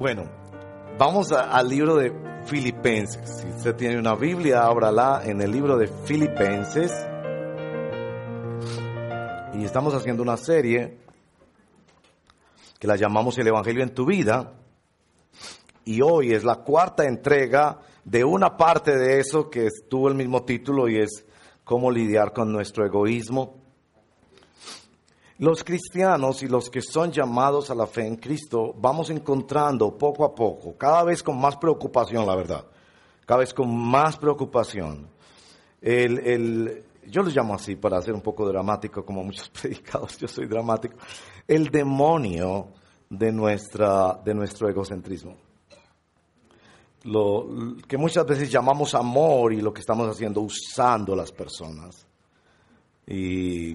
Bueno, vamos al libro de Filipenses. Si usted tiene una Biblia, ábrala en el libro de Filipenses. Y estamos haciendo una serie que la llamamos El Evangelio en tu vida. Y hoy es la cuarta entrega de una parte de eso que tuvo el mismo título y es cómo lidiar con nuestro egoísmo. Los cristianos y los que son llamados a la fe en Cristo vamos encontrando poco a poco, cada vez con más preocupación, la verdad, cada vez con más preocupación. El, el- yo lo llamo así para ser un poco dramático, como muchos predicados, yo soy dramático, el demonio de, nuestra, de nuestro egocentrismo. Lo que muchas veces llamamos amor y lo que estamos haciendo usando las personas. Y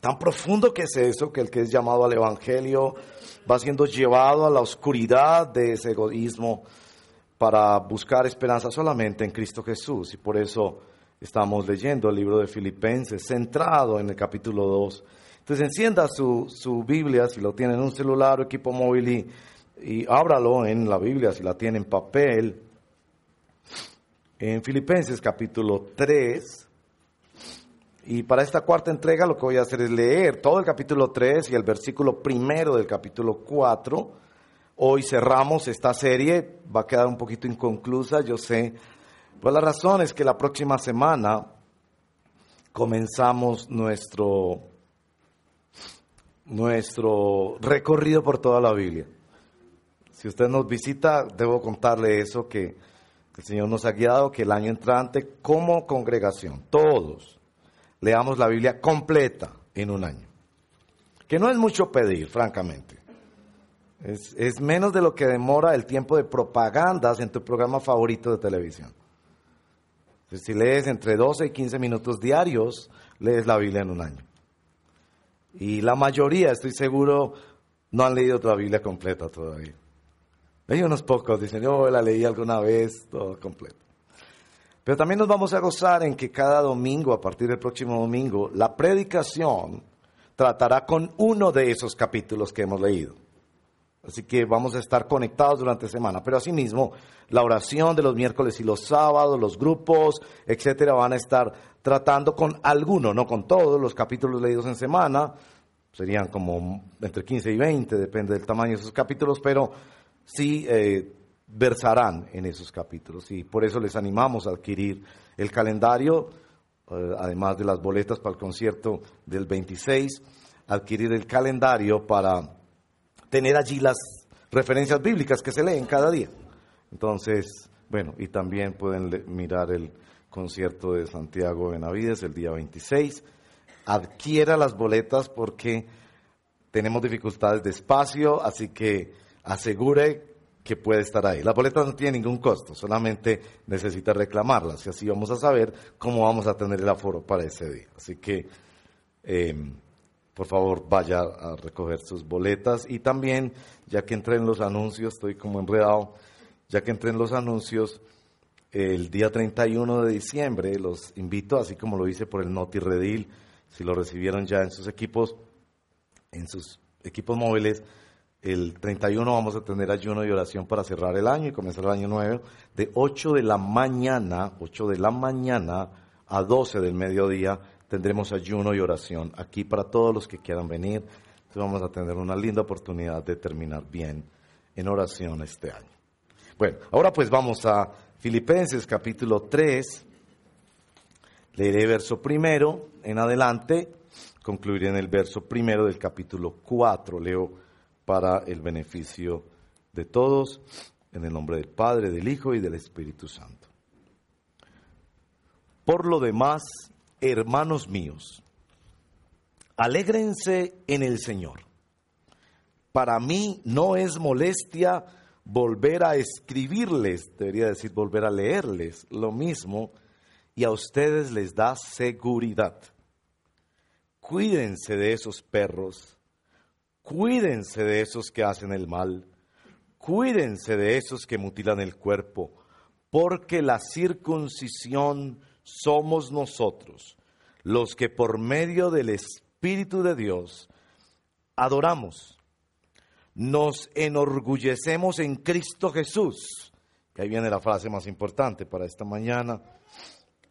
tan profundo que es eso, que el que es llamado al Evangelio va siendo llevado a la oscuridad de ese egoísmo para buscar esperanza solamente en Cristo Jesús. Y por eso estamos leyendo el libro de Filipenses, centrado en el capítulo 2. Entonces encienda su, su Biblia, si lo tiene en un celular o equipo móvil, y, y ábralo en la Biblia, si la tiene en papel. En Filipenses capítulo 3, y para esta cuarta entrega lo que voy a hacer es leer todo el capítulo 3 y el versículo primero del capítulo 4. Hoy cerramos esta serie, va a quedar un poquito inconclusa, yo sé. Pues la razón es que la próxima semana comenzamos nuestro, nuestro recorrido por toda la Biblia. Si usted nos visita, debo contarle eso, que el Señor nos ha guiado, que el año entrante como congregación, todos, leamos la Biblia completa en un año. Que no es mucho pedir, francamente. Es, menos de lo que demora el tiempo de propagandas en tu programa favorito de televisión. Si lees entre 12 y 15 minutos diarios, lees la Biblia en un año. Y la mayoría, estoy seguro, no han leído la Biblia completa todavía. Hay unos pocos, dicen, yo la leí alguna vez, todo completo. Pero también nos vamos a gozar en que cada domingo, a partir del próximo domingo, la predicación tratará con uno de esos capítulos que hemos leído. Así que vamos a estar conectados durante semana. Pero asimismo, la oración de los miércoles y los sábados, los grupos, etcétera, van a estar tratando con alguno, no con todos los capítulos leídos en semana. Serían como entre 15 y 20, depende del tamaño de esos capítulos, pero sí eh, versarán en esos capítulos. Y por eso les animamos a adquirir el calendario, eh, además de las boletas para el concierto del 26, adquirir el calendario para tener allí las referencias bíblicas que se leen cada día. Entonces, bueno, y también pueden mirar el concierto de Santiago Benavides el día 26. Adquiera las boletas porque tenemos dificultades de espacio, así que asegure que puede estar ahí. Las boletas no tienen ningún costo, solamente necesita reclamarlas y así vamos a saber cómo vamos a tener el aforo para ese día. Así que, eh, por favor, vaya a recoger sus boletas y también, ya que entré en los anuncios, estoy como enredado, ya que entré en los anuncios, el día 31 de diciembre los invito, así como lo hice por el Noti Redil, si lo recibieron ya en sus equipos, en sus equipos móviles. El 31 vamos a tener ayuno y oración para cerrar el año y comenzar el año nuevo de 8 de la mañana, 8 de la mañana a 12 del mediodía tendremos ayuno y oración aquí para todos los que quieran venir. Entonces vamos a tener una linda oportunidad de terminar bien en oración este año. Bueno, ahora pues vamos a Filipenses capítulo 3. Leeré verso primero en adelante, concluiré en el verso primero del capítulo 4. Leo para el beneficio de todos, en el nombre del Padre, del Hijo y del Espíritu Santo. Por lo demás, hermanos míos, alégrense en el Señor. Para mí no es molestia volver a escribirles, debería decir volver a leerles lo mismo, y a ustedes les da seguridad. Cuídense de esos perros, cuídense de esos que hacen el mal, cuídense de esos que mutilan el cuerpo, porque la circuncisión somos nosotros, los que por medio del Espíritu de Dios adoramos nos enorgullecemos en Cristo Jesús. Que ahí viene la frase más importante para esta mañana.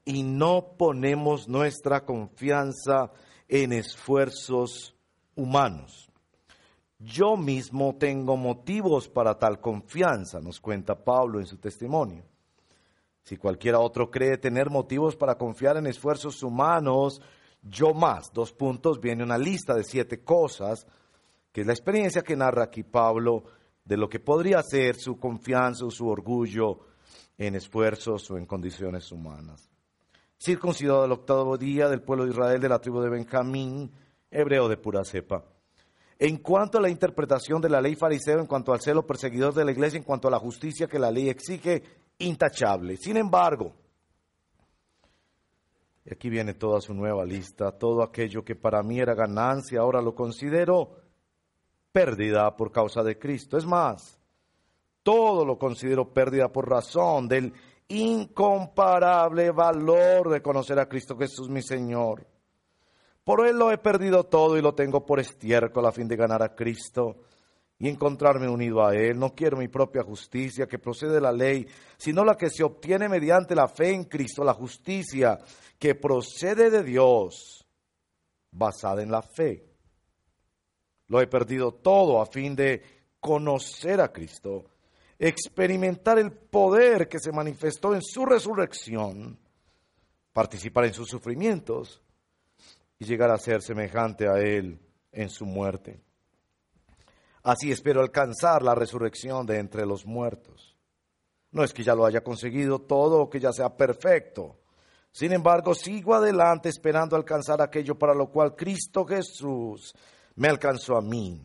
Y no ponemos nuestra confianza en esfuerzos humanos. Yo mismo tengo motivos para tal confianza, nos cuenta Pablo en su testimonio. Si cualquiera otro cree tener motivos para confiar en esfuerzos humanos, yo más. Dos puntos, viene una lista de siete cosas, que es la experiencia que narra aquí Pablo de lo que podría ser su confianza o su orgullo en esfuerzos o en condiciones humanas. Circuncidado el octavo día del pueblo de Israel de la tribu de Benjamín, hebreo de pura cepa. En cuanto a la interpretación de la ley fariseo, en cuanto al celo perseguidor de la iglesia, en cuanto a la justicia que la ley exige, intachable. Sin embargo, y aquí viene toda su nueva lista, todo aquello que para mí era ganancia, ahora lo considero pérdida por causa de Cristo. Es más, todo lo considero pérdida por razón del incomparable valor de conocer a Cristo Jesús mi Señor. Por Él lo he perdido todo y lo tengo por estiércol a fin de ganar a Cristo y encontrarme unido a Él. No quiero mi propia justicia que procede de la ley, sino la que se obtiene mediante la fe en Cristo, la justicia que procede de Dios, basada en la fe. Lo he perdido todo a fin de conocer a Cristo, experimentar el poder que se manifestó en su resurrección, participar en sus sufrimientos y llegar a ser semejante a Él en su muerte. Así espero alcanzar la resurrección de entre los muertos. No es que ya lo haya conseguido todo o que ya sea perfecto, sin embargo, sigo adelante esperando alcanzar aquello para lo cual Cristo Jesús me alcanzó a mí.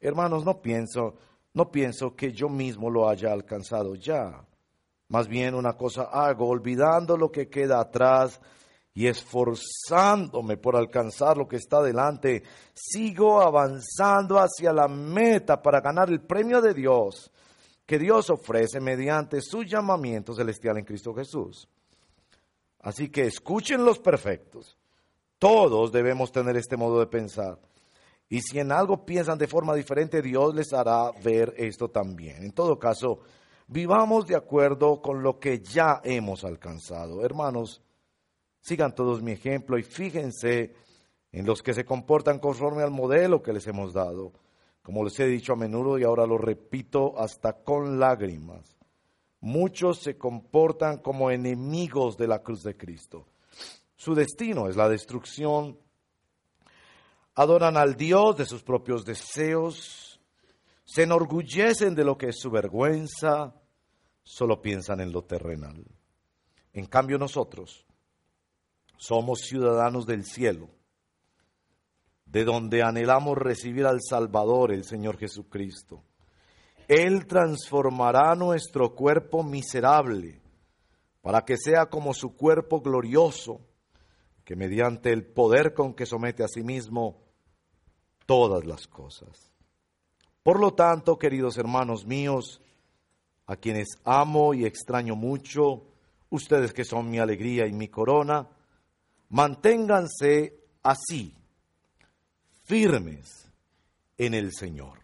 Hermanos, no pienso, no pienso que yo mismo lo haya alcanzado ya. Más bien una cosa hago, olvidando lo que queda atrás y esforzándome por alcanzar lo que está delante, sigo avanzando hacia la meta para ganar el premio de Dios que Dios ofrece mediante su llamamiento celestial en Cristo Jesús. Así que escuchen los perfectos. Todos debemos tener este modo de pensar. Y si en algo piensan de forma diferente, Dios les hará ver esto también. En todo caso, vivamos de acuerdo con lo que ya hemos alcanzado. Hermanos, sigan todos mi ejemplo y fíjense en los que se comportan conforme al modelo que les hemos dado. Como les he dicho a menudo y ahora lo repito hasta con lágrimas muchos se comportan como enemigos de la cruz de Cristo. Su destino es la destrucción. Adoran al Dios de sus propios deseos, se enorgullecen de lo que es su vergüenza, solo piensan en lo terrenal. En cambio nosotros somos ciudadanos del cielo, de donde anhelamos recibir al Salvador, el Señor Jesucristo él transformará nuestro cuerpo miserable para que sea como su cuerpo glorioso, que mediante el poder con que somete a sí mismo todas las cosas. Por lo tanto, queridos hermanos míos, a quienes amo y extraño mucho, ustedes que son mi alegría y mi corona, manténganse así, firmes en el Señor.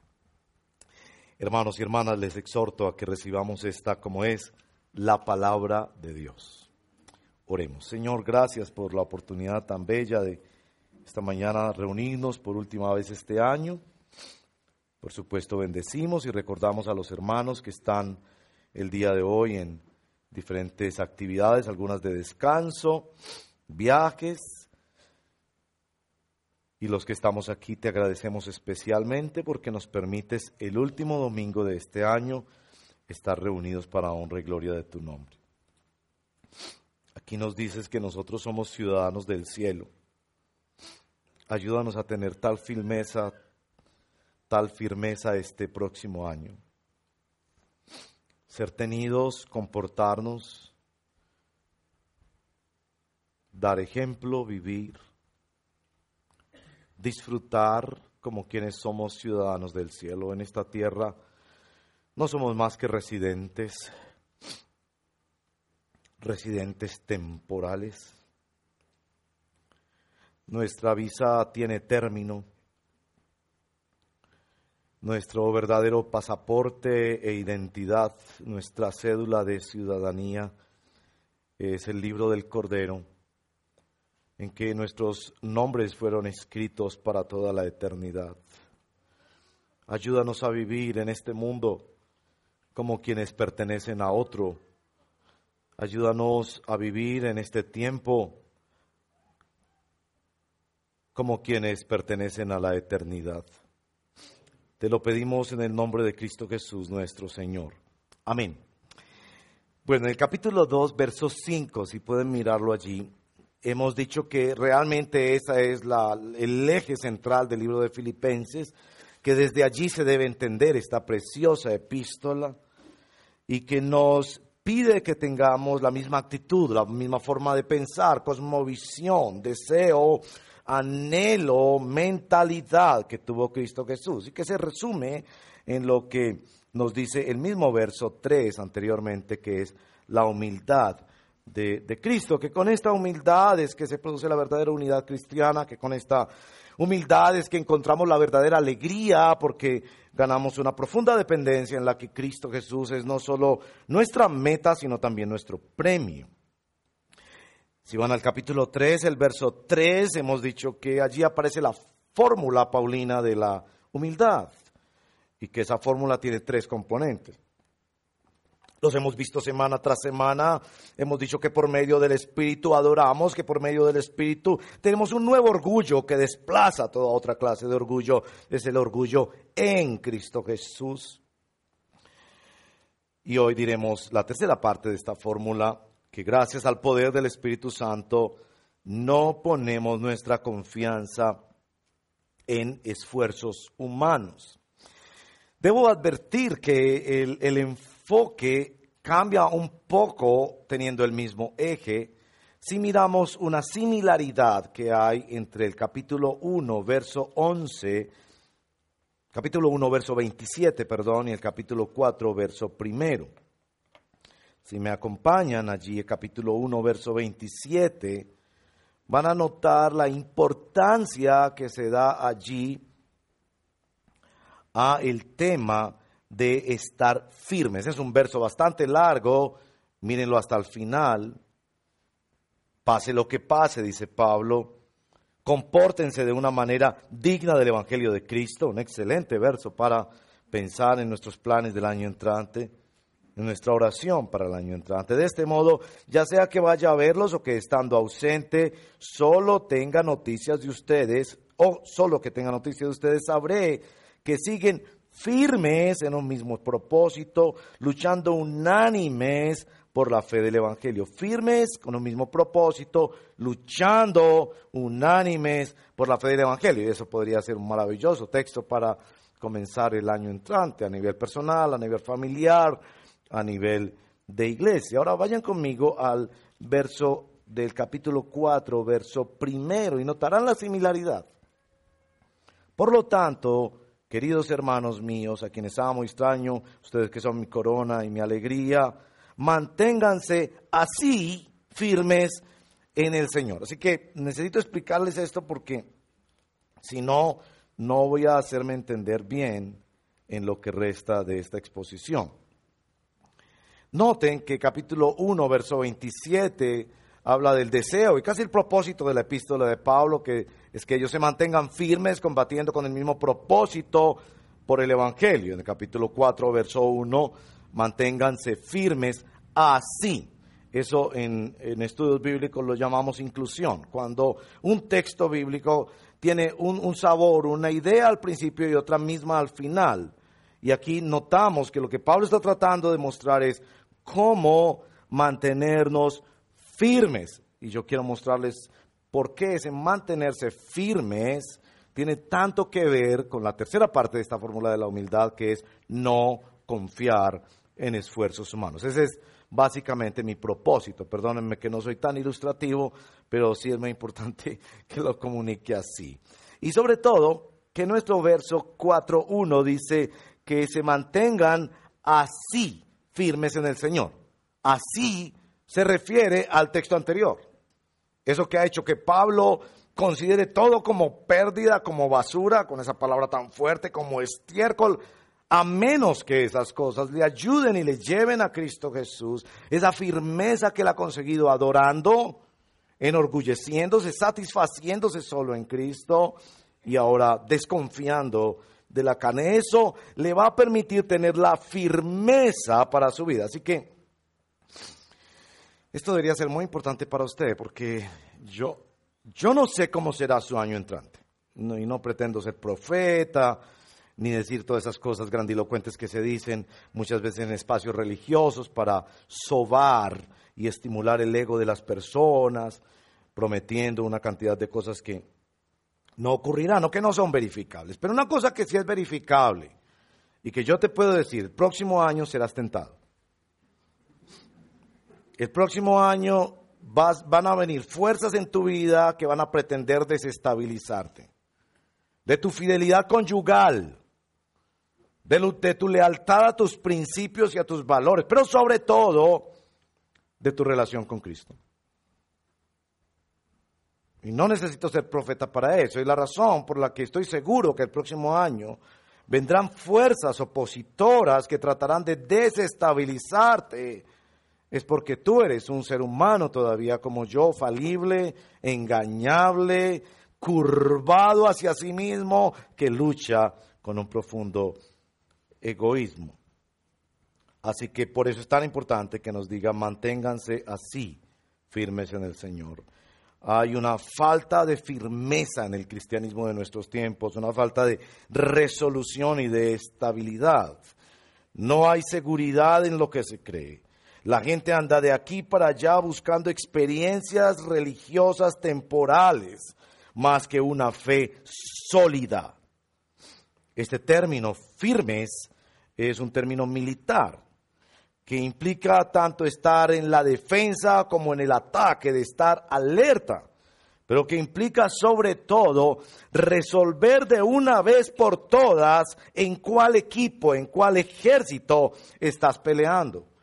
Hermanos y hermanas, les exhorto a que recibamos esta como es la palabra de Dios. Oremos. Señor, gracias por la oportunidad tan bella de esta mañana reunirnos por última vez este año. Por supuesto, bendecimos y recordamos a los hermanos que están el día de hoy en diferentes actividades, algunas de descanso, viajes, y los que estamos aquí te agradecemos especialmente porque nos permites el último domingo de este año estar reunidos para honra y gloria de tu nombre. Aquí nos dices que nosotros somos ciudadanos del cielo. Ayúdanos a tener tal firmeza, tal firmeza este próximo año. Ser tenidos, comportarnos, dar ejemplo, vivir disfrutar como quienes somos ciudadanos del cielo en esta tierra. No somos más que residentes, residentes temporales. Nuestra visa tiene término. nuestro verdadero pasaporte e identidad, nuestra cédula de ciudadanía, es el libro del Cordero, en que nuestros nombres fueron escritos para toda la eternidad. Ayúdanos a vivir en este mundo como quienes pertenecen a otro. Ayúdanos a vivir en este tiempo como quienes pertenecen a la eternidad. Te lo pedimos en el nombre de Cristo Jesús nuestro Señor. Amén. Bueno, en el capítulo 2, verso 5, si pueden mirarlo allí, hemos dicho que realmente esa es el eje central del libro de Filipenses, que desde allí se debe entender esta preciosa epístola y que nos pide que tengamos la misma actitud, la misma forma de pensar, cosmovisión, deseo, anhelo, mentalidad que tuvo Cristo Jesús. Y que se resume en lo que nos dice el mismo verso 3 anteriormente, que es la humildad de, Cristo, que con esta humildad es que se produce la verdadera unidad cristiana, que con esta humildad es que encontramos la verdadera alegría, porque ganamos una profunda dependencia en la que Cristo Jesús es no solo nuestra meta, sino también nuestro premio. Si van al capítulo 3, el verso 3, hemos dicho que allí aparece la fórmula paulina de la humildad y que esa fórmula tiene tres componentes. Los hemos visto semana tras semana, hemos dicho que por medio del Espíritu adoramos, que por medio del Espíritu tenemos un nuevo orgullo que desplaza toda otra clase de orgullo, es el orgullo en Cristo Jesús. Y hoy diremos la tercera parte de esta fórmula, que gracias al poder del Espíritu Santo no ponemos nuestra confianza en esfuerzos humanos. Debo advertir que el, el, enfoque cambia un poco teniendo el mismo eje si miramos una similaridad que hay entre el capítulo 1, verso 11, capítulo 1, verso 27, perdón, y el capítulo 4, verso primero. Si me acompañan allí, el capítulo 1, verso 27, van a notar la importancia que se da allí a el tema de estar firmes. Es un verso bastante largo, mírenlo hasta el final. Pase lo que pase, dice Pablo, compórtense de una manera digna del Evangelio de Cristo, un excelente verso para pensar en nuestros planes del año entrante en nuestra oración para el año entrante. De este modo, ya sea que vaya a verlos o que estando ausente, solo tenga noticias de ustedes, o solo que tenga noticias de ustedes, sabré que siguen firmes en un mismo propósito, luchando unánimes por la fe del Evangelio, firmes con un mismo propósito, luchando unánimes por la fe del Evangelio. Y eso podría ser un maravilloso texto para comenzar el año entrante a nivel personal, a nivel familiar, a nivel de iglesia. Ahora vayan conmigo al verso del capítulo 4, verso primero, y notarán la similaridad. Por lo tanto, queridos hermanos míos, a quienes amo y extraño, ustedes que son mi corona y mi alegría, manténganse así firmes en el Señor. Así que necesito explicarles esto porque si no, no voy a hacerme entender bien en lo que resta de esta exposición. Noten que capítulo 1, verso 27 habla del deseo y casi el propósito de la epístola de Pablo, que es que ellos se mantengan firmes combatiendo con el mismo propósito por el Evangelio. En el capítulo 4, verso 1, manténganse firmes así. Eso en, estudios bíblicos lo llamamos inclusión. Cuando un texto bíblico tiene un, un sabor, una idea al principio y otra misma al final. Y aquí notamos que lo que Pablo está tratando de mostrar es cómo mantenernos firmes. Y yo quiero mostrarles por qué ese mantenerse firmes tiene tanto que ver con la tercera parte de esta fórmula de la humildad, que es no confiar en esfuerzos humanos. Ese es básicamente mi propósito. Perdónenme que no soy tan ilustrativo, pero sí es muy importante que lo comunique así. Y sobre todo, que nuestro verso 4.1 dice que se mantengan así firmes en el Señor. Así se refiere al texto anterior. Eso que ha hecho que Pablo considere todo como pérdida, como basura, con esa palabra tan fuerte como estiércol, a menos que esas cosas le ayuden y le lleven a Cristo Jesús, esa firmeza que él ha conseguido adorando, enorgulleciéndose, satisfaciéndose solo en Cristo y ahora desconfiando de la carne. Eso le va a permitir tener la firmeza para su vida. Así que esto debería ser muy importante para usted porque yo, yo no sé cómo será su año entrante. y no pretendo ser profeta, ni decir todas esas cosas grandilocuentes que se dicen muchas veces en espacios religiosos para sobar y estimular el ego de las personas, prometiendo una cantidad de cosas que no ocurrirán o que no son verificables. Pero una cosa que sí es verificable y que yo te puedo decir, el próximo año serás tentado. El próximo año van a venir fuerzas en tu vida que van a pretender desestabilizarte. De tu fidelidad conyugal, de, tu lealtad a tus principios y a tus valores, pero sobre todo de tu relación con Cristo. Y no necesito ser profeta para eso. Y la razón por la que estoy seguro que el próximo año vendrán fuerzas opositoras que tratarán de desestabilizarte es porque tú eres un ser humano todavía como yo, falible, engañable, curvado hacia sí mismo, que lucha con un profundo egoísmo. Así que por eso es tan importante que nos diga, manténganse así, firmes en el Señor. Hay una falta de firmeza en el cristianismo de nuestros tiempos, una falta de resolución y de estabilidad. No hay seguridad en lo que se cree. La gente anda de aquí para allá buscando experiencias religiosas temporales más que una fe sólida. Este término firmes es un término militar que implica tanto estar en la defensa como en el ataque, de estar alerta, pero que implica sobre todo resolver de una vez por todas en cuál equipo, en cuál ejército estás peleando.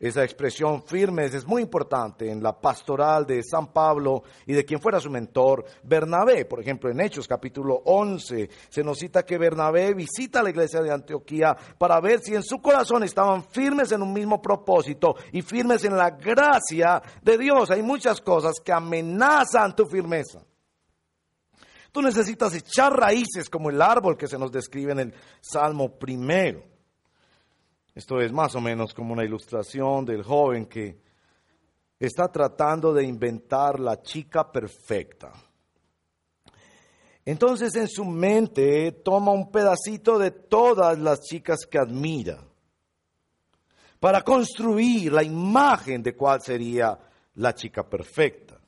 Esa expresión firme es muy importante en la pastoral de San Pablo y de quien fuera su mentor, Bernabé. Por ejemplo, en Hechos capítulo 11 se nos cita que Bernabé visita la iglesia de Antioquía para ver si en su corazón estaban firmes en un mismo propósito y firmes en la gracia de Dios. Hay muchas cosas que amenazan tu firmeza. Tú necesitas echar raíces como el árbol que se nos describe en el Salmo primero. Esto es más o menos como una ilustración del joven que está tratando de inventar la chica perfecta. Entonces en su mente toma un pedacito de todas las chicas que admira para construir la imagen de cuál sería la chica perfecta.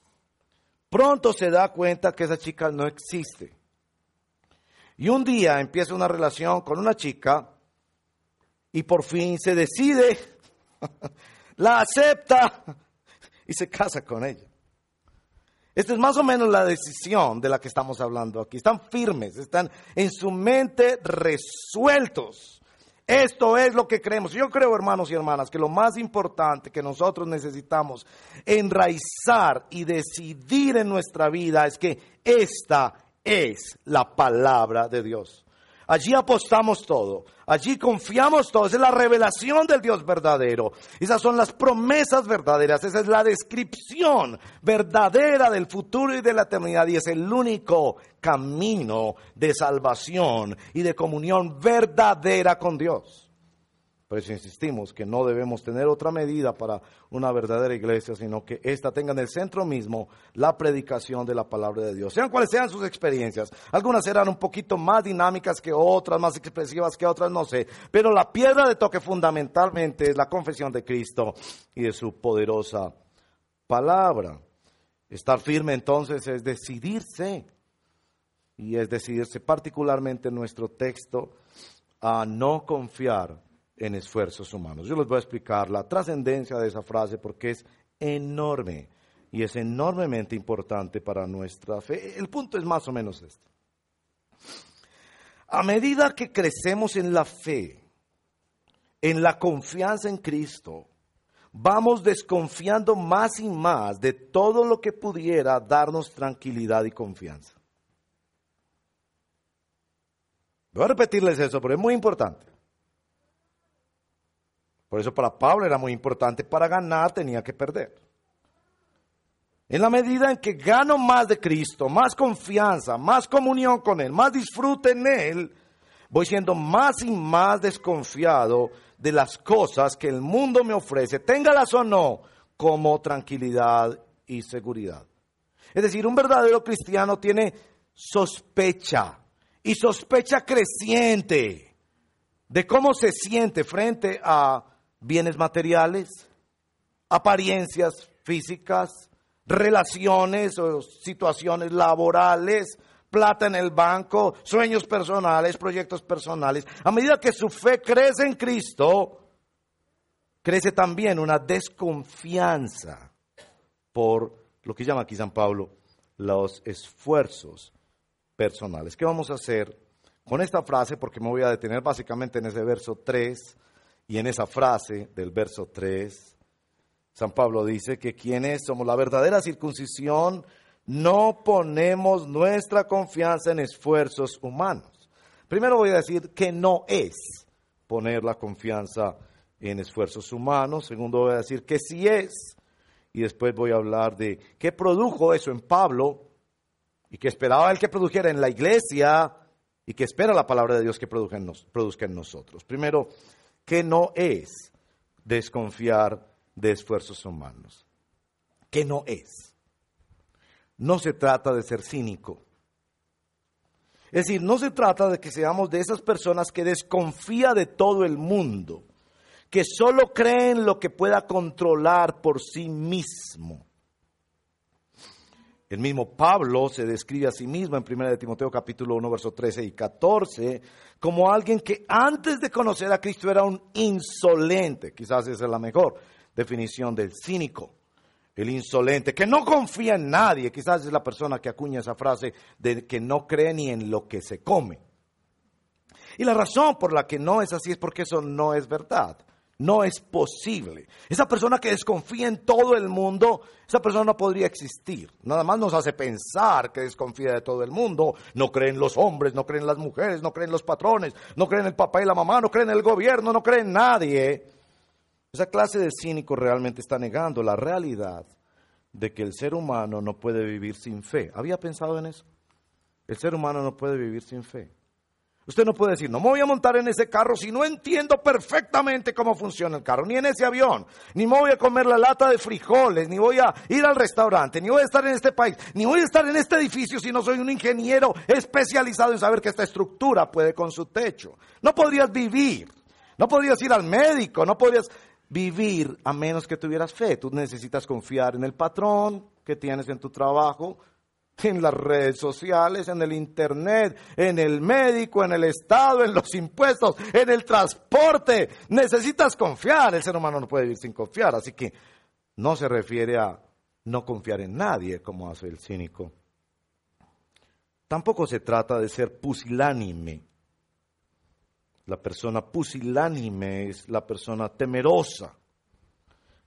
Pronto se da cuenta que esa chica no existe. Y un día empieza una relación con una chica y por fin se decide, la acepta y se casa con ella. Esta es más o menos la decisión de la que estamos hablando aquí. Están firmes, están en su mente resueltos. Esto es lo que creemos. Yo creo, hermanos y hermanas, que lo más importante que nosotros necesitamos enraizar y decidir en nuestra vida es que esta es la palabra de Dios. Allí apostamos todo. Allí confiamos todo. Esa es la revelación del Dios verdadero. Esas son las promesas verdaderas. Esa es la descripción verdadera del futuro y de la eternidad. Y es el único camino de salvación y de comunión verdadera con Dios. Por eso insistimos que no debemos tener otra medida para una verdadera iglesia, sino que ésta tenga en el centro mismo la predicación de la palabra de Dios. Sean cuales sean sus experiencias. Algunas serán un poquito más dinámicas que otras, más expresivas que otras, no sé. Pero la piedra de toque fundamentalmente es la confesión de Cristo y de su poderosa palabra. Estar firme entonces es decidirse. Y es decidirse particularmente en nuestro texto a no confiar en esfuerzos humanos. Yo les voy a explicar la trascendencia de esa frase porque es enorme y es enormemente importante para nuestra fe. El punto es más o menos este. A medida que crecemos en la fe, en la confianza en Cristo, vamos desconfiando más y más de todo lo que pudiera darnos tranquilidad y confianza. Voy a repetirles eso, pero es muy importante. Por eso para Pablo era muy importante, para ganar tenía que perder. En la medida en que gano más de Cristo, más confianza, más comunión con Él, más disfrute en Él, voy siendo más y más desconfiado de las cosas que el mundo me ofrece, téngalas o no, como tranquilidad y seguridad. Es decir, un verdadero cristiano tiene sospecha y sospecha creciente de cómo se siente frente a bienes materiales, apariencias físicas, relaciones o situaciones laborales, plata en el banco, sueños personales, proyectos personales. A medida que su fe crece en Cristo, crece también una desconfianza por lo que llama aquí San Pablo los esfuerzos personales. ¿Qué vamos a hacer con esta frase? Porque me voy a detener básicamente en ese verso 3 y en esa frase del verso 3. San Pablo dice que quienes somos la verdadera circuncisión, no ponemos nuestra confianza en esfuerzos humanos. Primero voy a decir que no es poner la confianza en esfuerzos humanos. Segundo voy a decir que sí es. Y después voy a hablar de qué produjo eso en Pablo y que esperaba él que produjera en la iglesia y que espera la palabra de Dios que produzca en, nosotros. Primero, que no es desconfiar de esfuerzos humanos. Que no es. No se trata de ser cínico. Es decir, no se trata de que seamos de esas personas que desconfía de todo el mundo, que solo creen lo que pueda controlar por sí mismo. El mismo Pablo se describe a sí mismo en 1 Timoteo capítulo 1, versos 13 y 14, como alguien que antes de conocer a Cristo era un insolente, quizás esa es la mejor definición del cínico, el insolente, que no confía en nadie, quizás es la persona que acuña esa frase de que no cree ni en lo que se come. Y la razón por la que no es así es porque eso no es verdad. No es posible. Esa persona que desconfía en todo el mundo, esa persona no podría existir. Nada más nos hace pensar que desconfía de todo el mundo. No cree en los hombres, no cree en las mujeres, no cree en los patrones, no cree en el papá y la mamá, no cree en el gobierno, no cree en nadie. Esa clase de cínico realmente está negando la realidad de que el ser humano no puede vivir sin fe. ¿Había pensado en eso? El ser humano no puede vivir sin fe. Usted no puede decir, no me voy a montar en ese carro si no entiendo perfectamente cómo funciona el carro, ni en ese avión, ni me voy a comer la lata de frijoles, ni voy a ir al restaurante, ni voy a estar en este país, ni voy a estar en este edificio si no soy un ingeniero especializado en saber que esta estructura puede con su techo. No podrías vivir, no podrías ir al médico, no podrías vivir a menos que tuvieras fe. Tú necesitas confiar en el patrón que tienes en tu trabajo, en las redes sociales, en el internet, en el médico, en el Estado, en los impuestos, en el transporte. Necesitas confiar. El ser humano no puede vivir sin confiar. Así que no se refiere a no confiar en nadie como hace el cínico. Tampoco se trata de ser pusilánime. La persona pusilánime es la persona temerosa,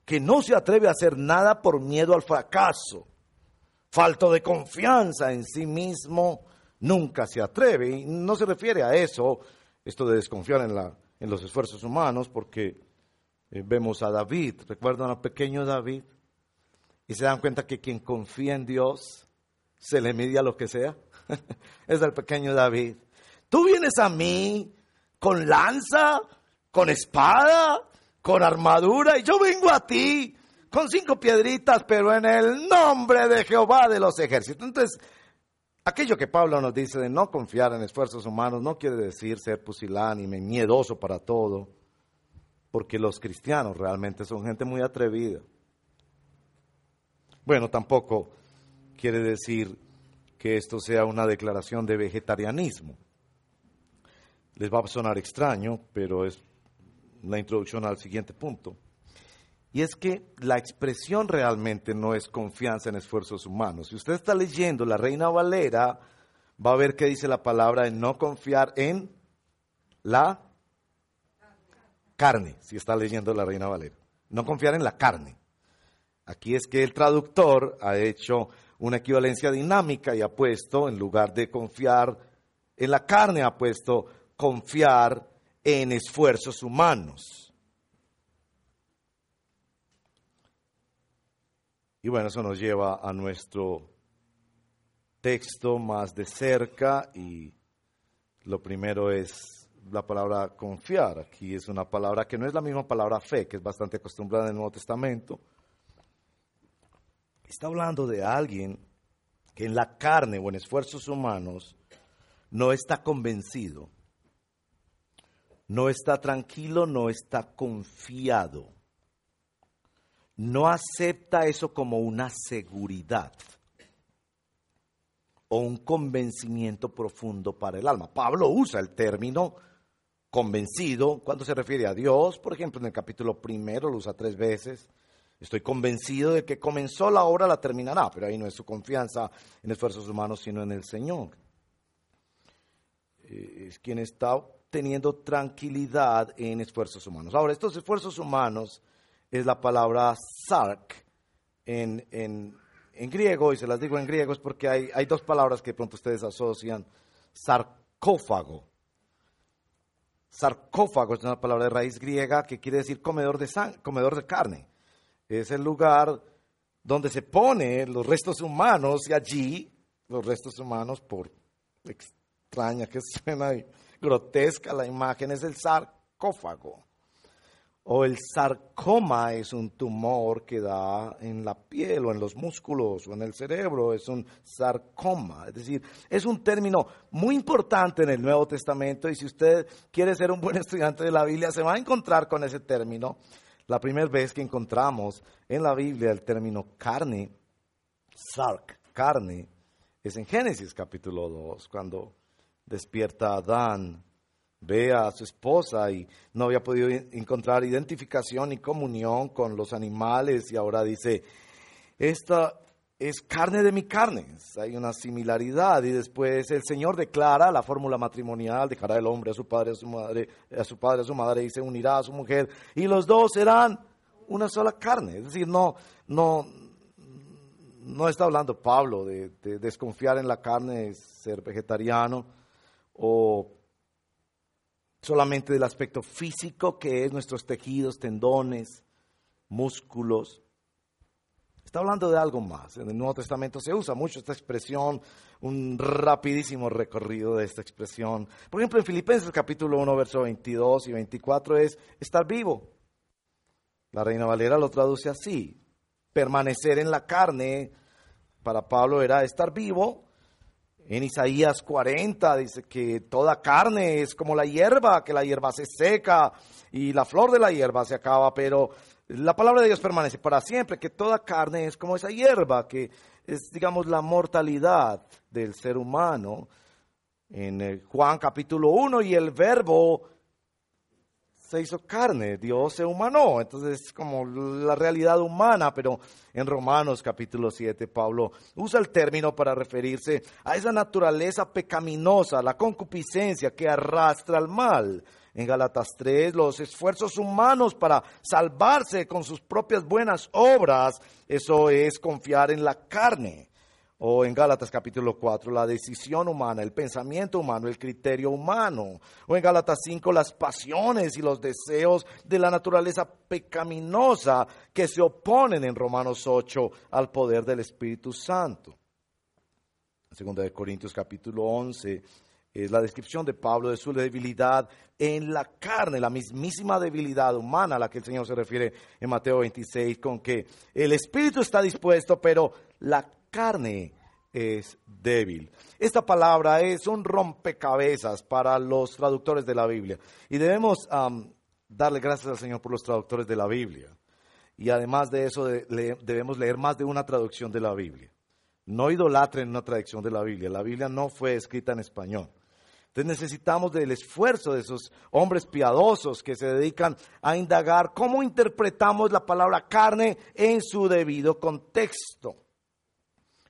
que no se atreve a hacer nada por miedo al fracaso falto de confianza en sí mismo, nunca se atreve. Y no se refiere a eso, esto de desconfiar en, la, en los esfuerzos humanos, porque eh, vemos a David, recuerdan a pequeño David, y se dan cuenta que quien confía en Dios se le media lo que sea. es el pequeño David. Tú vienes a mí con lanza, con espada, con armadura, y yo vengo a ti con cinco piedritas, pero en el nombre de Jehová de los ejércitos. Entonces, aquello que Pablo nos dice de no confiar en esfuerzos humanos no quiere decir ser pusilánime, miedoso para todo, porque los cristianos realmente son gente muy atrevida. Bueno, tampoco quiere decir que esto sea una declaración de vegetarianismo. Les va a sonar extraño, pero es la introducción al siguiente punto. Y es que la expresión realmente no es confianza en esfuerzos humanos. Si usted está leyendo la Reina Valera, va a ver que dice la palabra en no confiar en la carne, si está leyendo la Reina Valera. no confiar en la carne. Aquí es que el traductor ha hecho una equivalencia dinámica y ha puesto, en lugar de confiar en la carne, ha puesto confiar en esfuerzos humanos. Y bueno, eso nos lleva a nuestro texto más de cerca y lo primero es la palabra confiar. Aquí es una palabra que no es la misma palabra fe, que es bastante acostumbrada en el Nuevo Testamento. Está hablando de alguien que en la carne o en esfuerzos humanos no está convencido, no está tranquilo, no está confiado, no acepta eso como una seguridad o un convencimiento profundo para el alma. Pablo usa el término convencido cuando se refiere a Dios, por ejemplo, en el capítulo primero lo usa tres veces. Estoy convencido de que comenzó la obra, la terminará, pero ahí no es su confianza en esfuerzos humanos, sino en el Señor. Eh, es quien está teniendo tranquilidad en esfuerzos humanos. Ahora, estos esfuerzos humanos es la palabra sark en, en, en griego, y se las digo en griego es porque hay, hay dos palabras que pronto ustedes asocian. Sarcófago. Sarcófago es una palabra de raíz griega que quiere decir comedor de, comedor de carne. Es el lugar donde se ponen los restos humanos y allí los restos humanos, por extraña que suena y grotesca la imagen, es el sarcófago o el sarcoma es un tumor que da en la piel o en los músculos o en el cerebro, es un sarcoma. Es decir, es un término muy importante en el Nuevo Testamento y si usted quiere ser un buen estudiante de la Biblia, se va a encontrar con ese término. La primera vez que encontramos en la Biblia el término carne, sarc, carne, es en Génesis capítulo 2, cuando despierta Adán ve a su esposa y no había podido encontrar identificación ni comunión con los animales y ahora dice, esta es carne de mi carne, hay una similaridad y después el Señor declara la fórmula matrimonial, dejará el hombre a su padre, a su madre, a su padre, a su madre y se unirá a su mujer y los dos serán una sola carne, es decir, no, no, no está hablando Pablo de desconfiar en la carne, ser vegetariano o solamente del aspecto físico que es nuestros tejidos, tendones, músculos. Está hablando de algo más. En el Nuevo Testamento se usa mucho esta expresión, un rapidísimo recorrido de esta expresión. Por ejemplo, en Filipenses capítulo 1, verso 22 y 24 es estar vivo. La Reina Valera lo traduce así. Permanecer en la carne para Pablo era estar vivo en Isaías 40 dice que toda carne es como la hierba, que la hierba se seca y la flor de la hierba se acaba, pero la palabra de Dios permanece para siempre, que toda carne es como esa hierba, que es, digamos, la mortalidad del ser humano. En Juan capítulo 1 y el verbo se hizo carne, Dios se humanó. Entonces es como la realidad humana, pero en Romanos capítulo 7 Pablo usa el término para referirse a esa naturaleza pecaminosa, la concupiscencia que arrastra al mal. En Galatas 3, los esfuerzos humanos para salvarse con sus propias buenas obras, eso es confiar en la carne o en Gálatas capítulo 4, la decisión humana, el pensamiento humano, el criterio humano, o en Gálatas 5, las pasiones y los deseos de la naturaleza pecaminosa que se oponen en Romanos 8 al poder del Espíritu Santo. En segunda de Corintios capítulo 11 es la descripción de Pablo de su debilidad en la carne, la mismísima debilidad humana a la que el Señor se refiere en Mateo 26, con que el espíritu está dispuesto, pero la carne es débil. Esta palabra es un rompecabezas para los traductores de la Biblia y debemos darle gracias al Señor por los traductores de la Biblia. Y además de eso debemos leer más de una traducción de la Biblia. No idolatren una traducción de la Biblia. La Biblia no fue escrita en español. Entonces necesitamos del esfuerzo de esos hombres piadosos que se dedican a indagar cómo interpretamos la palabra carne en su debido contexto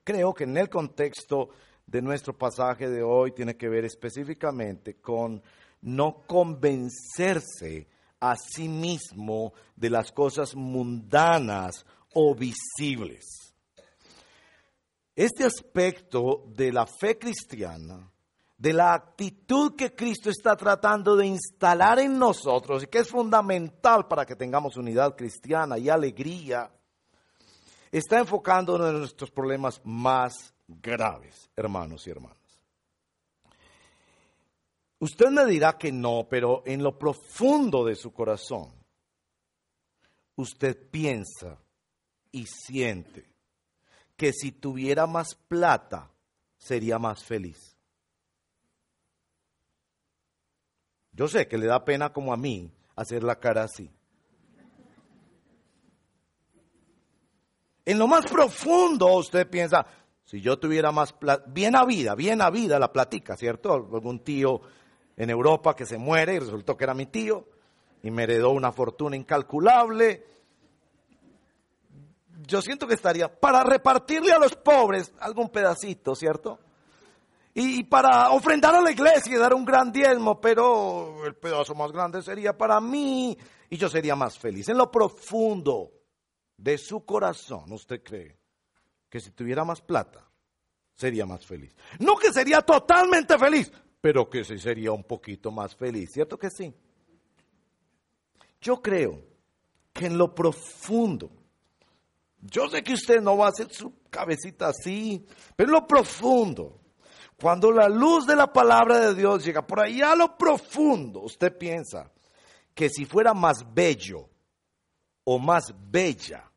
creo que en el contexto de nuestro pasaje de hoy tiene que ver específicamente con no convencerse a sí mismo de las cosas mundanas o visibles. Este aspecto de la fe cristiana, de la actitud que Cristo está tratando de instalar en nosotros y que es fundamental para que tengamos unidad cristiana y alegría, está enfocando en nuestros problemas más graves, hermanos y hermanas. Usted me dirá que no, pero en lo profundo de su corazón, usted piensa y siente que si tuviera más plata, sería más feliz. Yo sé que le da pena como a mí hacer la cara así. En lo más profundo usted piensa, si yo tuviera más plata, bien a vida, bien a vida la platica, ¿cierto? Algún tío en Europa que se muere y resultó que era mi tío y me heredó una fortuna incalculable. Yo siento que estaría para repartirle a los pobres algún pedacito, ¿cierto? Y para ofrendar a la iglesia y dar un gran diezmo, pero el pedazo más grande sería para mí y yo sería más feliz. En lo profundo de su corazón, ¿usted cree que si tuviera más plata sería más feliz? No que sería totalmente feliz, pero que sí sería un poquito más feliz, ¿cierto que sí? Yo creo que en lo profundo, yo sé que usted no va a hacer su cabecita así, pero en lo profundo, cuando la luz de la palabra de Dios llega por ahí a lo profundo, usted piensa que si fuera más bello o más bella,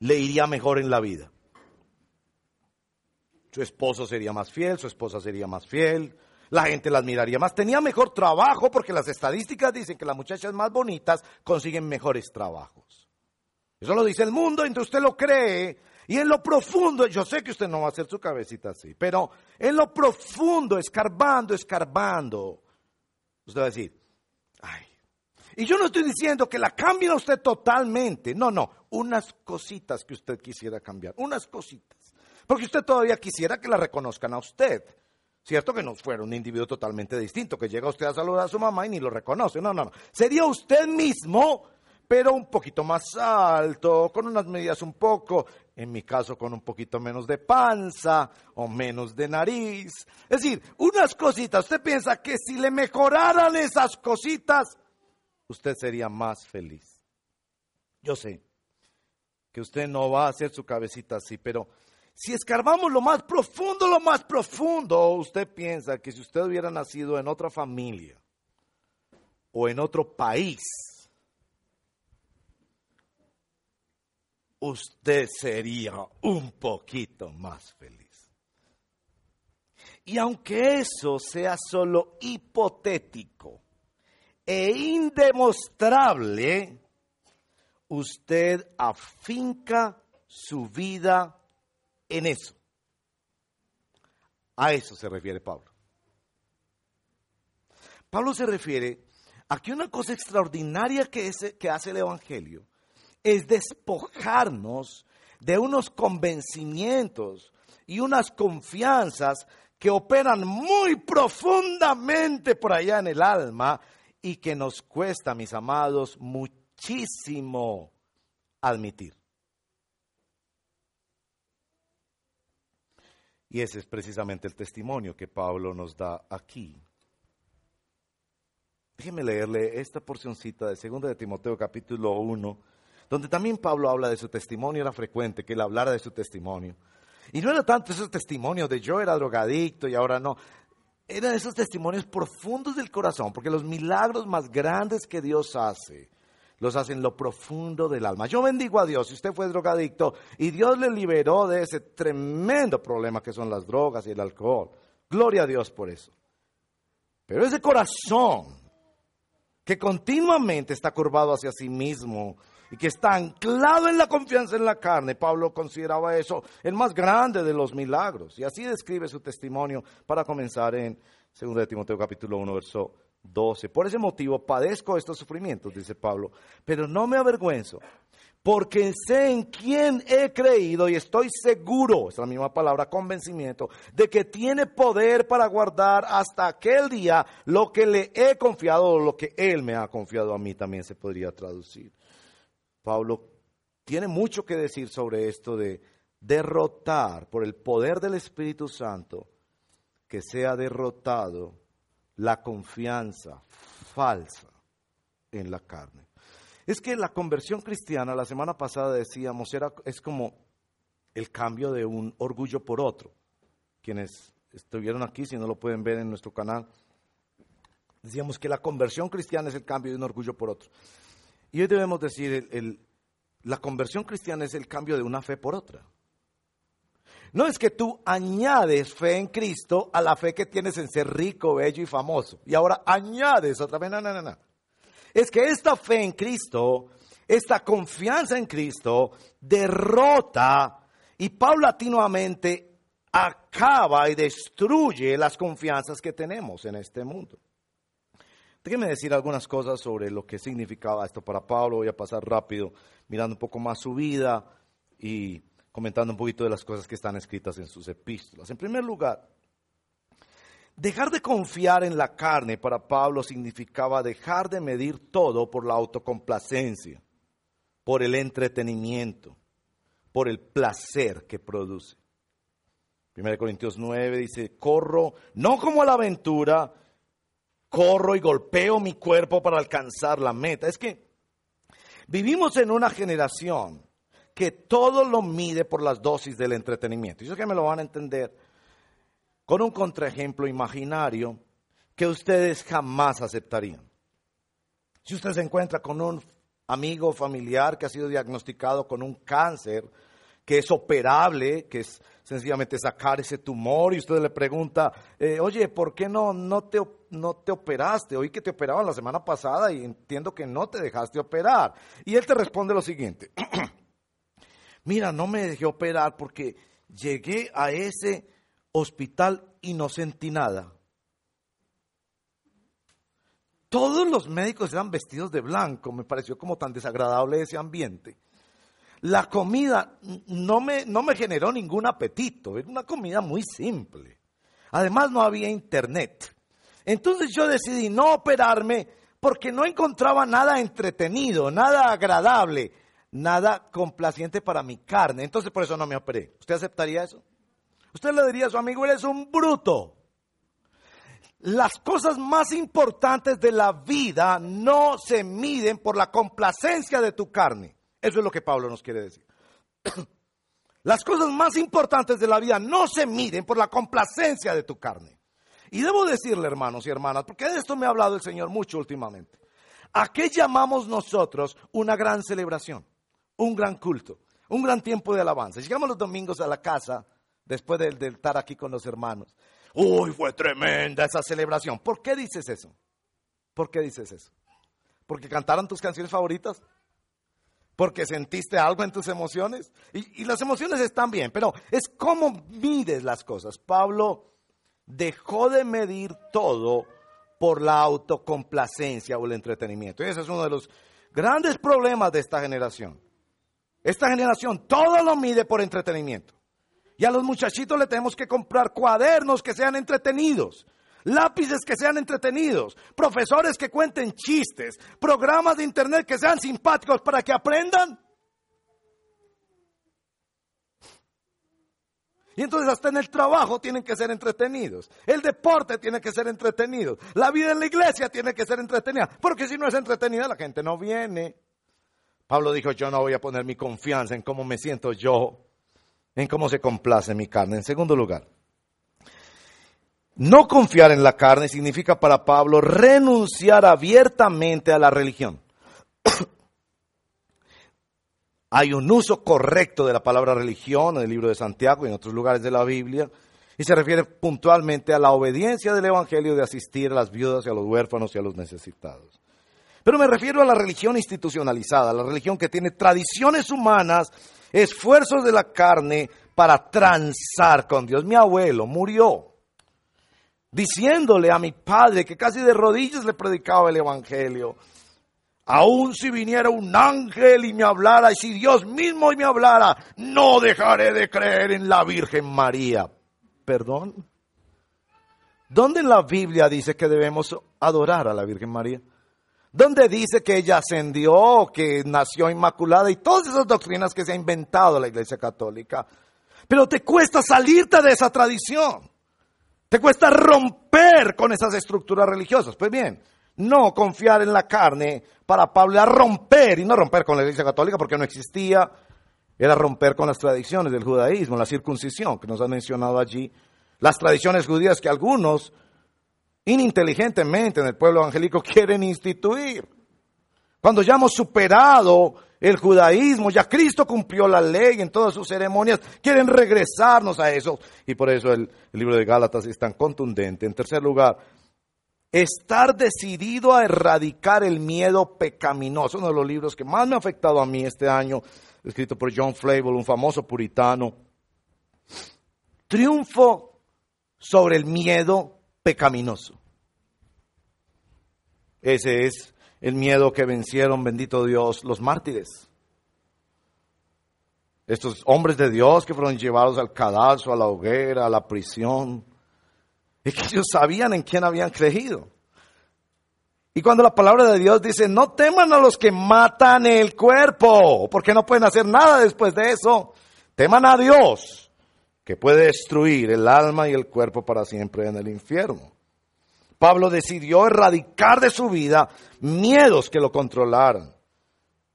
le iría mejor en la vida. Su esposo sería más fiel, su esposa sería más fiel, la gente las miraría más. Tenía mejor trabajo porque las estadísticas dicen que las muchachas más bonitas consiguen mejores trabajos. Eso lo dice el mundo, entonces usted lo cree. Y en lo profundo, yo sé que usted no va a hacer su cabecita así, pero en lo profundo, escarbando, escarbando, usted va a decir, ay. Y yo no estoy diciendo que la cambie a usted totalmente, no, no, unas cositas que usted quisiera cambiar, unas cositas. Porque usted todavía quisiera que la reconozcan a usted. Cierto que no fuera un individuo totalmente distinto, que llega usted a saludar a su mamá y ni lo reconoce. No, no, no. Sería usted mismo, pero un poquito más alto, con unas medidas un poco, en mi caso con un poquito menos de panza o menos de nariz. Es decir, unas cositas. Usted piensa que si le mejoraran esas cositas, usted sería más feliz. Yo sé que usted no va a hacer su cabecita así, pero si escarbamos lo más profundo, lo más profundo, usted piensa que si usted hubiera nacido en otra familia o en otro país, usted sería un poquito más feliz. Y aunque eso sea solo hipotético e indemostrable, usted afinca su vida en eso. A eso se refiere Pablo. Pablo se refiere a que una cosa extraordinaria que, que hace el Evangelio es despojarnos de unos convencimientos y unas confianzas que operan muy profundamente por allá en el alma y que nos cuesta, mis amados, muchísimo admitir. Y ese es precisamente el testimonio que Pablo nos da aquí. Déjeme leerle esta porcioncita de 2 de Timoteo capítulo 1, donde también Pablo habla de su testimonio, era frecuente que él hablara de su testimonio. Y no era tanto esos testimonios de yo era drogadicto y ahora no. Eran esos testimonios profundos del corazón, porque los milagros más grandes que Dios hace los hace en lo profundo del alma. Yo bendigo a Dios, si usted fue drogadicto y Dios le liberó de ese tremendo problema que son las drogas y el alcohol. Gloria a Dios por eso. Pero ese corazón que continuamente está curvado hacia sí mismo y que está anclado en la confianza en la carne, Pablo consideraba eso el más grande de los milagros. Y así describe su testimonio para comenzar en 2 de Timoteo capítulo 1, verso 12. Por ese motivo padezco estos sufrimientos, dice Pablo, pero no me avergüenzo, porque sé en quién he creído y estoy seguro, es la misma palabra, convencimiento, de que tiene poder para guardar hasta aquel día lo que le he confiado o lo que él me ha confiado a mí, también se podría traducir. Pablo tiene mucho que decir sobre esto de derrotar por el poder del Espíritu Santo, que sea derrotado la confianza falsa en la carne. Es que la conversión cristiana, la semana pasada decíamos, era, es como el cambio de un orgullo por otro. Quienes estuvieron aquí, si no lo pueden ver en nuestro canal, decíamos que la conversión cristiana es el cambio de un orgullo por otro. Y hoy debemos decir, la conversión cristiana es el cambio de una fe por otra. No es que tú añades fe en Cristo a la fe que tienes en ser rico, bello y famoso. Y ahora añades otra vez, no, no, no, no es que esta fe en Cristo, esta confianza en Cristo, derrota y paulatinamente acaba y destruye las confianzas que tenemos en este mundo. Déjenme decir algunas cosas sobre lo que significaba esto para Pablo. Voy a pasar rápido, mirando un poco más su vida y comentando un poquito de las cosas que están escritas en sus epístolas. En primer lugar, Dejar de confiar en la carne para Pablo significaba dejar de medir todo por la autocomplacencia, por el entretenimiento, por el placer que produce. 1 Corintios 9 dice, corro no como a la aventura, corro y golpeo mi cuerpo para alcanzar la meta. Es que vivimos en una generación que todo lo mide por las dosis del entretenimiento. Y eso que me lo van a entender con un contraejemplo imaginario que ustedes jamás aceptarían. Si usted se encuentra con un amigo familiar que ha sido diagnosticado con un cáncer, que es operable, que es sencillamente sacar ese tumor, y usted le pregunta, eh, oye, ¿por qué no, no, te, no te operaste? Oí que te operaban la semana pasada y entiendo que no te dejaste operar. Y él te responde lo siguiente, mira, no me dejé operar porque llegué a ese hospital y no sentí nada. Todos los médicos eran vestidos de blanco, me pareció como tan desagradable ese ambiente. La comida no me, no me generó ningún apetito, era una comida muy simple. Además no había internet. Entonces yo decidí no operarme porque no encontraba nada entretenido, nada agradable, nada complaciente para mi carne. Entonces por eso no me operé. ¿Usted aceptaría eso? Usted le diría a su amigo, eres un bruto. Las cosas más importantes de la vida no se miden por la complacencia de tu carne. Eso es lo que Pablo nos quiere decir. Las cosas más importantes de la vida no se miden por la complacencia de tu carne. Y debo decirle, hermanos y hermanas, porque de esto me ha hablado el Señor mucho últimamente. ¿A qué llamamos nosotros una gran celebración? Un gran culto, un gran tiempo de alabanza. Llegamos los domingos a la casa después de, estar aquí con los hermanos. Uy, fue tremenda esa celebración. ¿Por qué dices eso? ¿Por qué dices eso? ¿Porque cantaron tus canciones favoritas? ¿Porque sentiste algo en tus emociones? Y, las emociones están bien, pero es cómo mides las cosas. Pablo dejó de medir todo por la autocomplacencia o el entretenimiento. Y ese es uno de los grandes problemas de esta generación. Esta generación todo lo mide por entretenimiento. Y a los muchachitos le tenemos que comprar cuadernos que sean entretenidos, lápices que sean entretenidos, profesores que cuenten chistes, programas de internet que sean simpáticos para que aprendan. Y entonces hasta en el trabajo tienen que ser entretenidos. El deporte tiene que ser entretenido. La vida en la iglesia tiene que ser entretenida. Porque si no es entretenida, la gente no viene. Pablo dijo, yo no voy a poner mi confianza en cómo me siento yo en cómo se complace mi carne. En segundo lugar, no confiar en la carne significa para Pablo renunciar abiertamente a la religión. Hay un uso correcto de la palabra religión en el libro de Santiago y en otros lugares de la Biblia, y se refiere puntualmente a la obediencia del Evangelio de asistir a las viudas y a los huérfanos y a los necesitados. Pero me refiero a la religión institucionalizada, la religión que tiene tradiciones humanas esfuerzos de la carne para transar con Dios. Mi abuelo murió. Diciéndole a mi padre que casi de rodillas le predicaba el Evangelio. Aun si viniera un ángel y me hablara, y si Dios mismo me hablara, no dejaré de creer en la Virgen María. ¿Perdón? ¿Dónde en la Biblia dice que debemos adorar a la Virgen María? ¿Dónde dice que ella ascendió, que nació inmaculada y todas esas doctrinas que se ha inventado la Iglesia Católica? Pero te cuesta salirte de esa tradición. Te cuesta romper con esas estructuras religiosas. Pues bien, no confiar en la carne para Pablo era romper, y no romper con la Iglesia Católica porque no existía, era romper con las tradiciones del judaísmo, la circuncisión que nos han mencionado allí, las tradiciones judías que algunos ininteligentemente en el pueblo evangélico quieren instituir. Cuando ya hemos superado el judaísmo, ya Cristo cumplió la ley en todas sus ceremonias, quieren regresarnos a eso. Y por eso el, libro de Gálatas es tan contundente. En tercer lugar, estar decidido a erradicar el miedo pecaminoso, uno de los libros que más me ha afectado a mí este año, escrito por John Flavel, un famoso puritano. Triunfo sobre el miedo pecaminoso. Ese es el miedo que vencieron, bendito Dios, los mártires. Estos hombres de Dios que fueron llevados al cadalso, a la hoguera, a la prisión. Y que ellos sabían en quién habían creído. Y cuando la palabra de Dios dice, no teman a los que matan el cuerpo, porque no pueden hacer nada después de eso. Teman a Dios, que puede destruir el alma y el cuerpo para siempre en el infierno. Pablo decidió erradicar de su vida miedos que lo controlaran.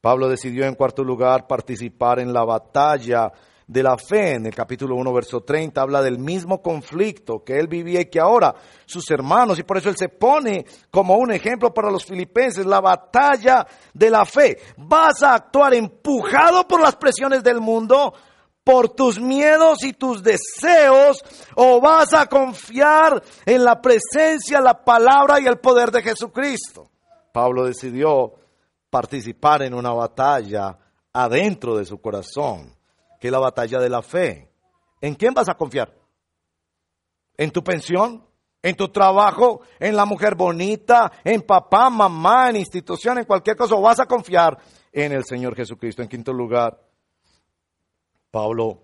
Pablo decidió en cuarto lugar participar en la batalla de la fe. En el capítulo 1, verso 30 habla del mismo conflicto que él vivía y que ahora sus hermanos, y por eso él se pone como un ejemplo para los filipenses, la batalla de la fe. ¿Vas a actuar empujado por las presiones del mundo? Por tus miedos y tus deseos o vas a confiar en la presencia, la palabra y el poder de Jesucristo. Pablo decidió participar en una batalla adentro de su corazón, que es la batalla de la fe. ¿En quién vas a confiar? ¿En tu pensión? ¿En tu trabajo? ¿En la mujer bonita? ¿En papá, mamá? ¿En institución? ¿En cualquier cosa? ¿O vas a confiar en el Señor Jesucristo? En quinto lugar, Pablo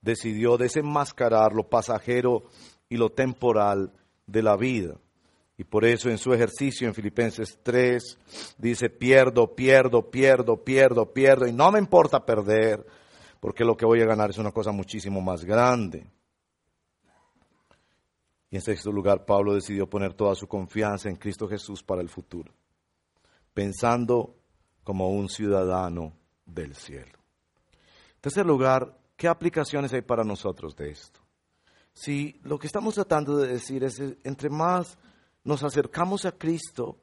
decidió desenmascarar lo pasajero y lo temporal de la vida. Y por eso en su ejercicio en Filipenses 3 dice, pierdo, pierdo, pierdo, pierdo, pierdo, y no me importa perder, porque lo que voy a ganar es una cosa muchísimo más grande. Y en sexto lugar, Pablo decidió poner toda su confianza en Cristo Jesús para el futuro, pensando como un ciudadano del cielo. Tercer lugar, ¿qué aplicaciones hay para nosotros de esto? Si lo que estamos tratando de decir es, entre más nos acercamos a Cristo,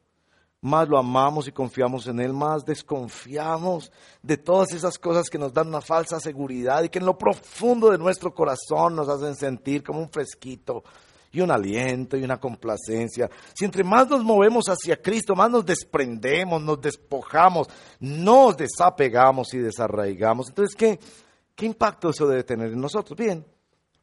más lo amamos y confiamos en Él, más desconfiamos de todas esas cosas que nos dan una falsa seguridad y que en lo profundo de nuestro corazón nos hacen sentir como un fresquito y un aliento y una complacencia. Si entre más nos movemos hacia Cristo, más nos desprendemos, nos despojamos, nos desapegamos y desarraigamos. Entonces, ¿qué, qué impacto eso debe tener en nosotros? Bien,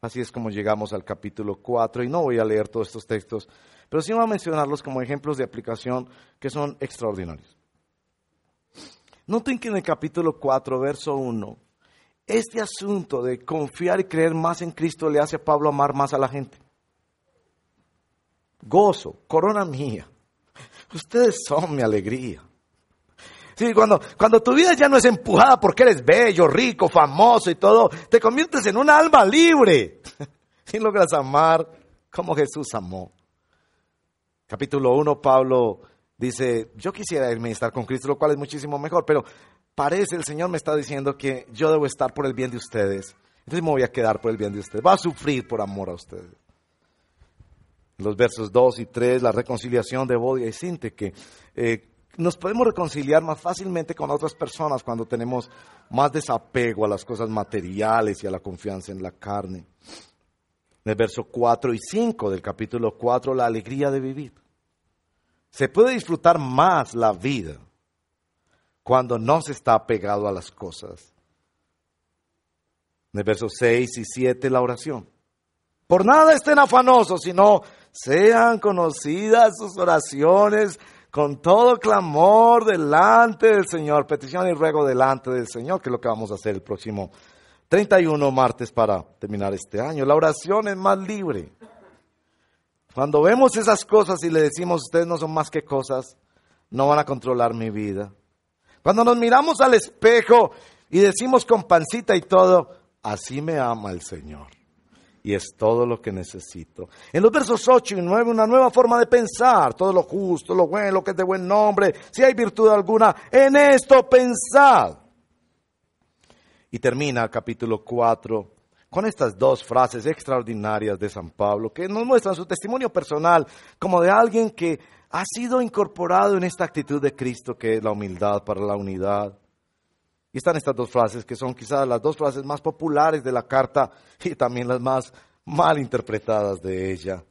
así es como llegamos al capítulo 4 y no voy a leer todos estos textos, pero sí voy a mencionarlos como ejemplos de aplicación que son extraordinarios. Noten que en el capítulo 4, verso 1, este asunto de confiar y creer más en Cristo le hace a Pablo amar más a la gente gozo, corona mía. Ustedes son mi alegría. Sí, cuando, cuando tu vida ya no es empujada porque eres bello, rico, famoso y todo, te conviertes en un alma libre. Si logras amar como Jesús amó. Capítulo 1, Pablo dice, yo quisiera irme y estar con Cristo, lo cual es muchísimo mejor, pero parece el Señor me está diciendo que yo debo estar por el bien de ustedes. Entonces me voy a quedar por el bien de ustedes. Va a sufrir por amor a ustedes los versos 2 y 3, la reconciliación de Bodia y Sinte, que eh, nos podemos reconciliar más fácilmente con otras personas cuando tenemos más desapego a las cosas materiales y a la confianza en la carne. En el verso 4 y 5 del capítulo 4, la alegría de vivir. Se puede disfrutar más la vida cuando no se está apegado a las cosas. En el verso 6 y 7, la oración. Por nada estén afanosos, sino sean conocidas sus oraciones con todo clamor delante del Señor, petición y ruego delante del Señor, que es lo que vamos a hacer el próximo 31 martes para terminar este año. La oración es más libre. Cuando vemos esas cosas y le decimos, ustedes no son más que cosas, no van a controlar mi vida. Cuando nos miramos al espejo y decimos con pancita y todo, así me ama el Señor y es todo lo que necesito. En los versos 8 y 9, una nueva forma de pensar, todo lo justo, lo bueno, lo que es de buen nombre, si hay virtud alguna, en esto pensad. Y termina el capítulo 4 con estas dos frases extraordinarias de San Pablo que nos muestran su testimonio personal como de alguien que ha sido incorporado en esta actitud de Cristo que es la humildad para la unidad. Y están estas dos frases que son quizás las dos frases más populares de la carta y también las más mal interpretadas de ella.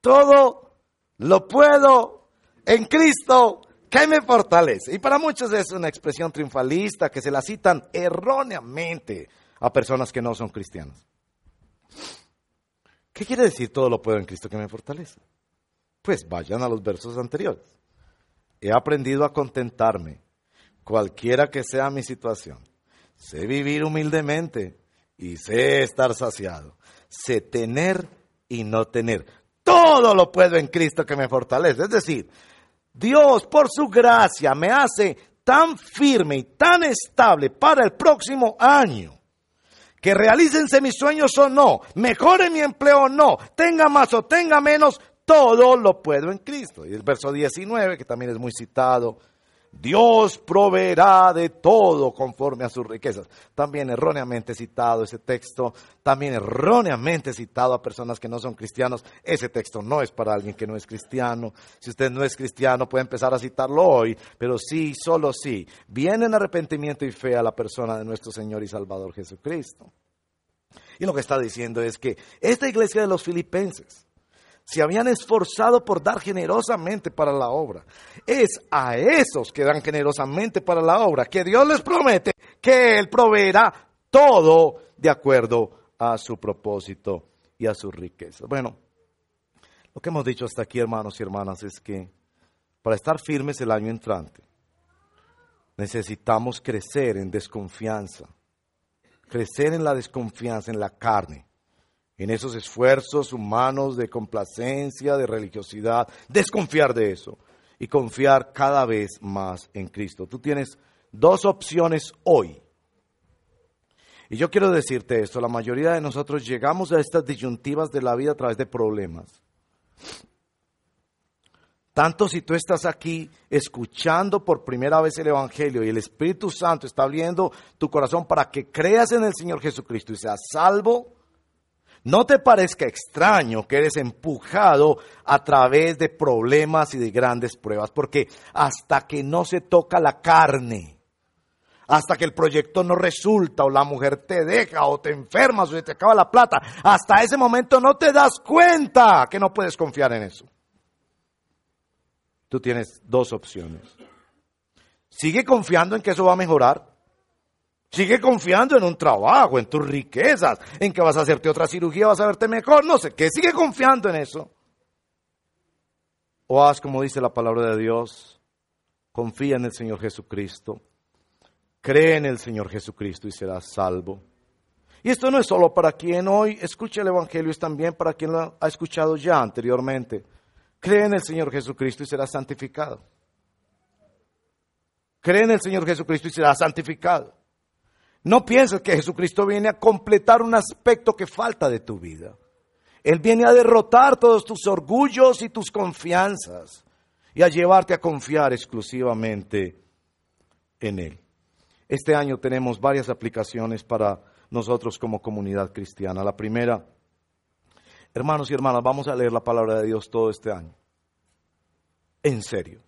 Todo lo puedo en Cristo que me fortalece. Y para muchos es una expresión triunfalista que se la citan erróneamente a personas que no son cristianas. ¿Qué quiere decir todo lo puedo en Cristo que me fortalece? Pues vayan a los versos anteriores. He aprendido a contentarme cualquiera que sea mi situación. Sé vivir humildemente y sé estar saciado. Sé tener y no tener. Todo lo puedo en Cristo que me fortalece. Es decir, Dios por su gracia me hace tan firme y tan estable para el próximo año. Que realícense mis sueños o no, mejore mi empleo o no, tenga más o tenga menos, todo lo puedo en Cristo. Y el verso 19, que también es muy citado, Dios proveerá de todo conforme a sus riquezas. También erróneamente citado ese texto, también erróneamente citado a personas que no son cristianos. Ese texto no es para alguien que no es cristiano. Si usted no es cristiano, puede empezar a citarlo hoy, pero sí, solo sí, viene en arrepentimiento y fe a la persona de nuestro Señor y Salvador Jesucristo. Y lo que está diciendo es que esta iglesia de los filipenses, se habían esforzado por dar generosamente para la obra. Es a esos que dan generosamente para la obra que Dios les promete que Él proveerá todo de acuerdo a su propósito y a su riqueza. Bueno, lo que hemos dicho hasta aquí, hermanos y hermanas, es que para estar firmes el año entrante, necesitamos crecer en desconfianza, crecer en la desconfianza, en la carne en esos esfuerzos humanos de complacencia, de religiosidad, desconfiar de eso y confiar cada vez más en Cristo. Tú tienes dos opciones hoy. Y yo quiero decirte esto, la mayoría de nosotros llegamos a estas disyuntivas de la vida a través de problemas. Tanto si tú estás aquí escuchando por primera vez el Evangelio y el Espíritu Santo está abriendo tu corazón para que creas en el Señor Jesucristo y seas salvo, no te parezca extraño que eres empujado a través de problemas y de grandes pruebas, porque hasta que no se toca la carne, hasta que el proyecto no resulta o la mujer te deja o te enfermas o se te acaba la plata, hasta ese momento no te das cuenta que no puedes confiar en eso. Tú tienes dos opciones. Sigue confiando en que eso va a mejorar Sigue confiando en un trabajo, en tus riquezas, en que vas a hacerte otra cirugía, vas a verte mejor, no sé qué. Sigue confiando en eso. O haz como dice la palabra de Dios, confía en el Señor Jesucristo, cree en el Señor Jesucristo y serás salvo. Y esto no es solo para quien hoy escucha el Evangelio, es también para quien lo ha escuchado ya anteriormente. Cree en el Señor Jesucristo y serás santificado. Cree en el Señor Jesucristo y serás santificado. No pienses que Jesucristo viene a completar un aspecto que falta de tu vida. Él viene a derrotar todos tus orgullos y tus confianzas y a llevarte a confiar exclusivamente en Él. Este año tenemos varias aplicaciones para nosotros como comunidad cristiana. La primera, hermanos y hermanas, vamos a leer la palabra de Dios todo este año. En serio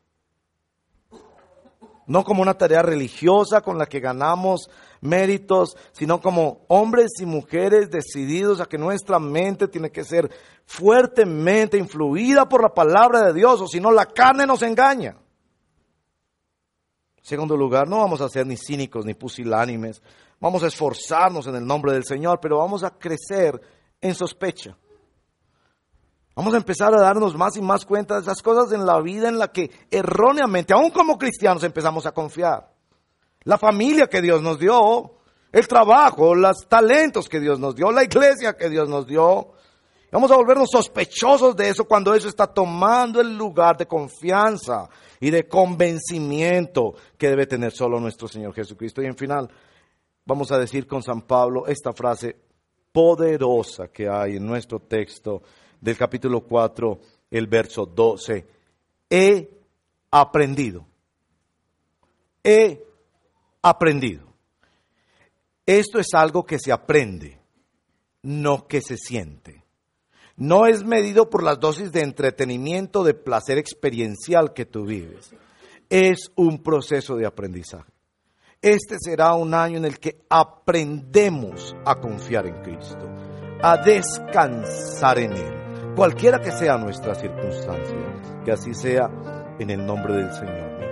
no como una tarea religiosa con la que ganamos méritos, sino como hombres y mujeres decididos a que nuestra mente tiene que ser fuertemente influida por la palabra de Dios, o si no la carne nos engaña. segundo lugar, no vamos a ser ni cínicos ni pusilánimes, vamos a esforzarnos en el nombre del Señor, pero vamos a crecer en sospecha. Vamos a empezar a darnos más y más cuenta de esas cosas en la vida en la que erróneamente, aún como cristianos, empezamos a confiar. La familia que Dios nos dio, el trabajo, los talentos que Dios nos dio, la iglesia que Dios nos dio. Vamos a volvernos sospechosos de eso cuando eso está tomando el lugar de confianza y de convencimiento que debe tener solo nuestro Señor Jesucristo. Y en final, vamos a decir con San Pablo esta frase poderosa que hay en nuestro texto del capítulo 4, el verso 12. He aprendido. He aprendido. Esto es algo que se aprende, no que se siente. No es medido por las dosis de entretenimiento, de placer experiencial que tú vives. Es un proceso de aprendizaje. Este será un año en el que aprendemos a confiar en Cristo, a descansar en Él, cualquiera que sea nuestra circunstancia. Que así sea en el nombre del Señor.